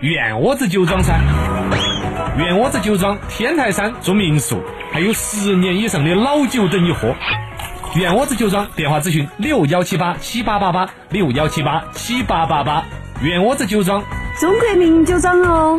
院窝子酒庄噻！院窝子酒庄天台山住民宿，还有十年以上的老酒等你喝。院窝子酒庄电话咨询六幺七八七八八八六幺七八七八八八。院窝子酒庄，中国名酒庄哦。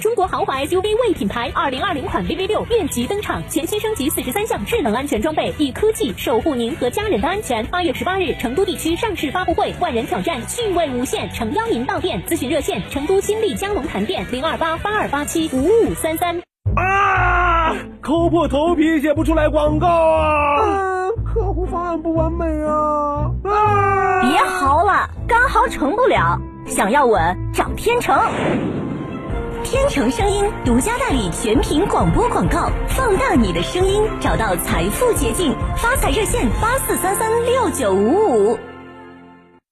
中国豪华 SUV 魏品牌二零二零款 VV 六面级登场，全新升级四十三项智能安全装备，以科技守护您和家人的安全。八月十八日，成都地区上市发布会，万人挑战，趣味无限，诚邀您到店。咨询热线：成都新力江龙潭店零二八八二八七五五三三。啊！抠破头皮写不出来广告啊！客户方案不完美啊！啊！别嚎了，干嚎成不了，想要稳找天成。天成声音独家代理全屏广播广告，放大你的声音，找到财富捷径。发财热线八四三三六九五五。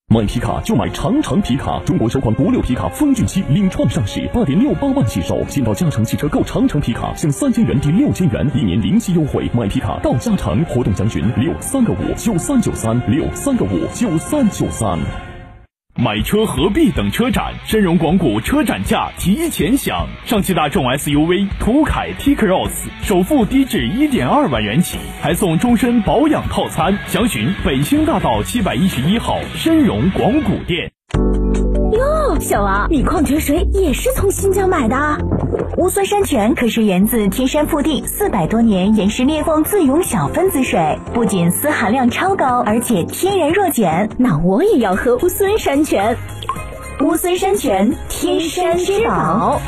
买皮卡就买长城皮卡，中国首款国六皮卡风骏七领创上市，八点六八万起售。先到嘉诚汽车购长城皮卡，享三千元抵六千元，一年零息优惠。买皮卡到嘉诚，活动详询六三个五九三九三六三个五九三九三。买车何必等车展？深荣广谷车展价提前享，上汽大众 SUV 途凯 T-Cross 首付低至一点二万元起，还送终身保养套餐。详询北星大道七百一十一号深荣广谷店。小王，你矿泉水也是从新疆买的？乌孙山泉可是源自天山腹地四百多年岩石裂缝自涌小分子水，不仅丝含量超高，而且天然弱碱。那我也要喝乌孙山泉。乌孙山泉，天山之宝。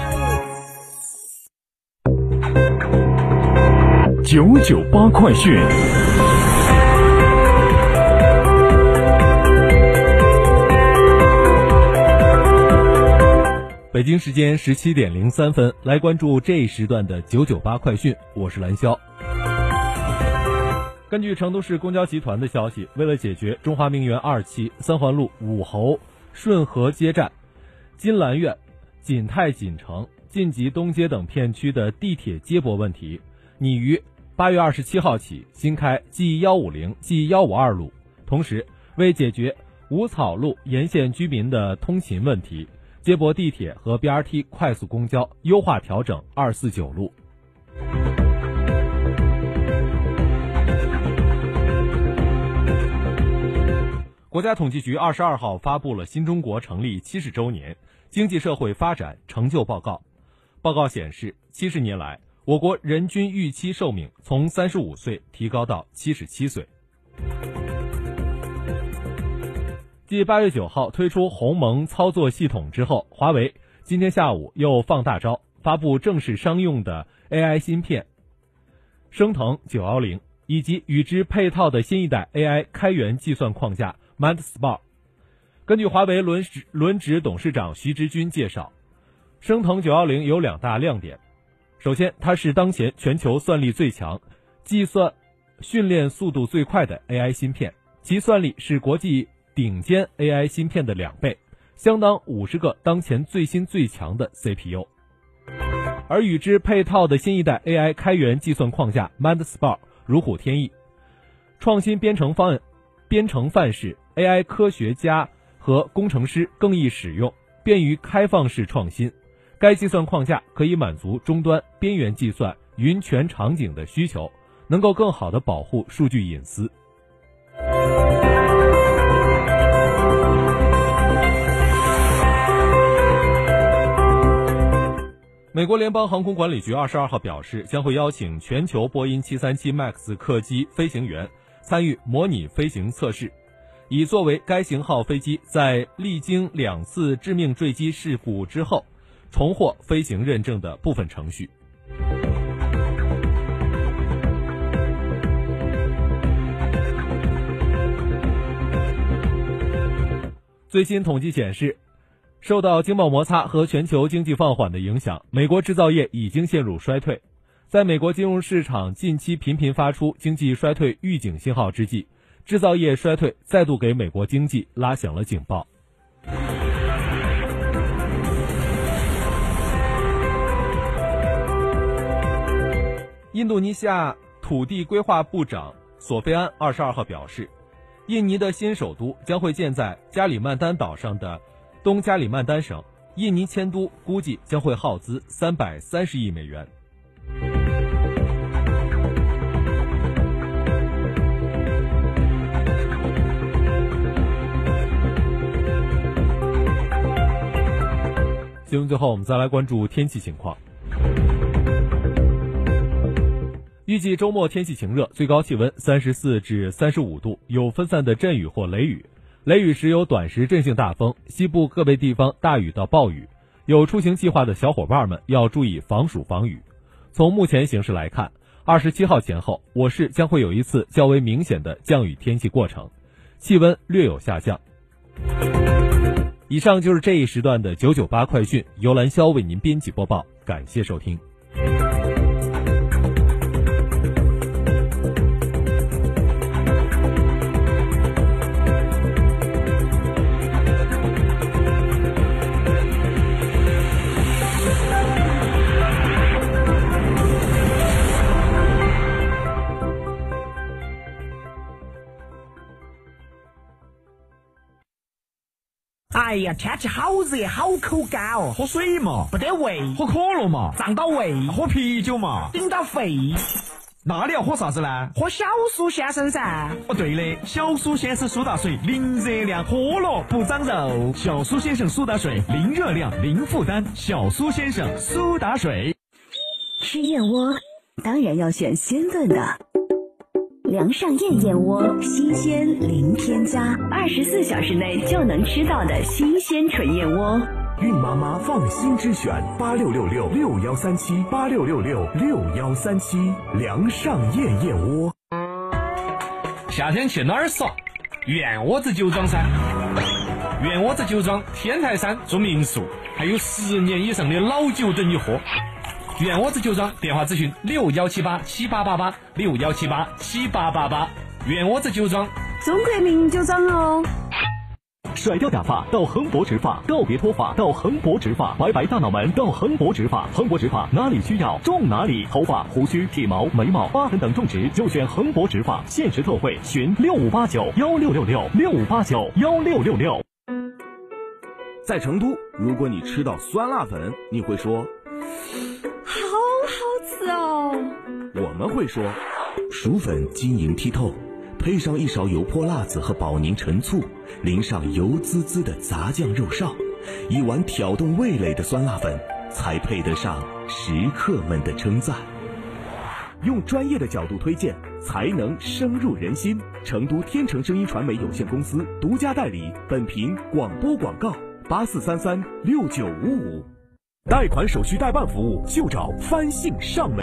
九九八快讯。北京时间十七点零三分，来关注这一时段的九九八快讯，我是蓝霄。根据成都市公交集团的消息，为了解决中华名园二期三环路武侯顺河街站、金兰苑、锦泰锦城、晋级东街等片区的地铁接驳问题，拟于八月二十七号起新开 G 幺五零、G 幺五二路。同时，为解决五草路沿线居民的通勤问题。接驳地铁和 BRT 快速公交，优化调整二四九路。国家统计局二十二号发布了新中国成立七十周年经济社会发展成就报告。报告显示，七十年来，我国人均预期寿命从三十五岁提高到七十七岁。继八月九号推出鸿蒙操作系统之后，华为今天下午又放大招，发布正式商用的 AI 芯片升腾九幺零，以及与之配套的新一代 AI 开源计算框架 MindSpar。根据华为轮值轮值董事长徐直军介绍，升腾九幺零有两大亮点。首先，它是当前全球算力最强、计算训练速度最快的 AI 芯片，其算力是国际。顶尖 AI 芯片的两倍，相当五十个当前最新最强的 CPU。而与之配套的新一代 AI 开源计算框架 MindSpar 如虎添翼，创新编程方案、编程范式，AI 科学家和工程师更易使用，便于开放式创新。该计算框架可以满足终端、边缘计算、云全场景的需求，能够更好的保护数据隐私。美国联邦航空管理局二十二号表示，将会邀请全球波音七三七 MAX 客机飞行员参与模拟飞行测试。以作为该型号飞机在历经两次致命坠机事故之后重获飞行认证的部分程序。最新统计显示，受到经贸摩擦和全球经济放缓的影响，美国制造业已经陷入衰退。在美国金融市场近期频频发出经济衰退预警信号之际，制造业衰退再度给美国经济拉响了警报。印度尼西亚土地规划部长索菲安二十二号表示。印尼的新首都将会建在加里曼丹岛上的东加里曼丹省，印尼迁都估计将会耗资三百三十亿美元。新闻最后，我们再来关注天气情况。预计周末天气晴热，最高气温三十四至三十五度，有分散的阵雨或雷雨，雷雨时有短时阵性大风，西部个别地方大雨到暴雨。有出行计划的小伙伴们要注意防暑防雨。从目前形势来看，二十七号前后，我市将会有一次较为明显的降雨天气过程，气温略有下降。以上就是这一时段的九九八快讯，由兰霄为您编辑播报，感谢收听。哎呀，天气好热，好口干哦！喝水嘛，不得胃；喝可乐嘛，胀到胃；喝啤酒嘛，顶到肺。那你要喝啥子呢？喝小苏先生噻！哦，对的，小苏先生苏打水，零热量，喝了不长肉。小苏先生苏打水，零热量，零负担。小苏先生苏打水。吃燕窝，当然要选鲜炖的。梁上燕燕窝，新鲜零添加，二十四小时内就能吃到的新鲜纯燕窝。孕妈妈放心之选，八六六六六幺三七八六六六六幺三七，梁上燕燕窝。夏天去哪儿耍？燕窝子酒庄噻！燕窝子酒庄天台山住民宿，还有十年以上的老酒等你喝。院窝子酒庄电话咨询六幺七八七八八八六幺七八七八八八。院窝子酒庄，中国名酒庄哦。甩掉假发到恒博植发，告别脱发到恒博植发，白白大脑门到恒博植发。恒博植发哪里需要种哪里，头发、胡须、体毛、眉毛、疤痕等种植就选恒博植发，限时特惠，询六五八九幺六六六六五八九幺六六六。在成都，如果你吃到酸辣粉，你会说。是哦，我们会说，薯粉晶莹剔透，配上一勺油泼辣子和保宁陈醋，淋上油滋滋的炸酱肉臊，一碗挑动味蕾的酸辣粉，才配得上食客们的称赞。用专业的角度推荐，才能深入人心。成都天成声音传媒有限公司独家代理，本频广播广告：八四三三六九五五。贷款手续代办服务，就找翻信上门。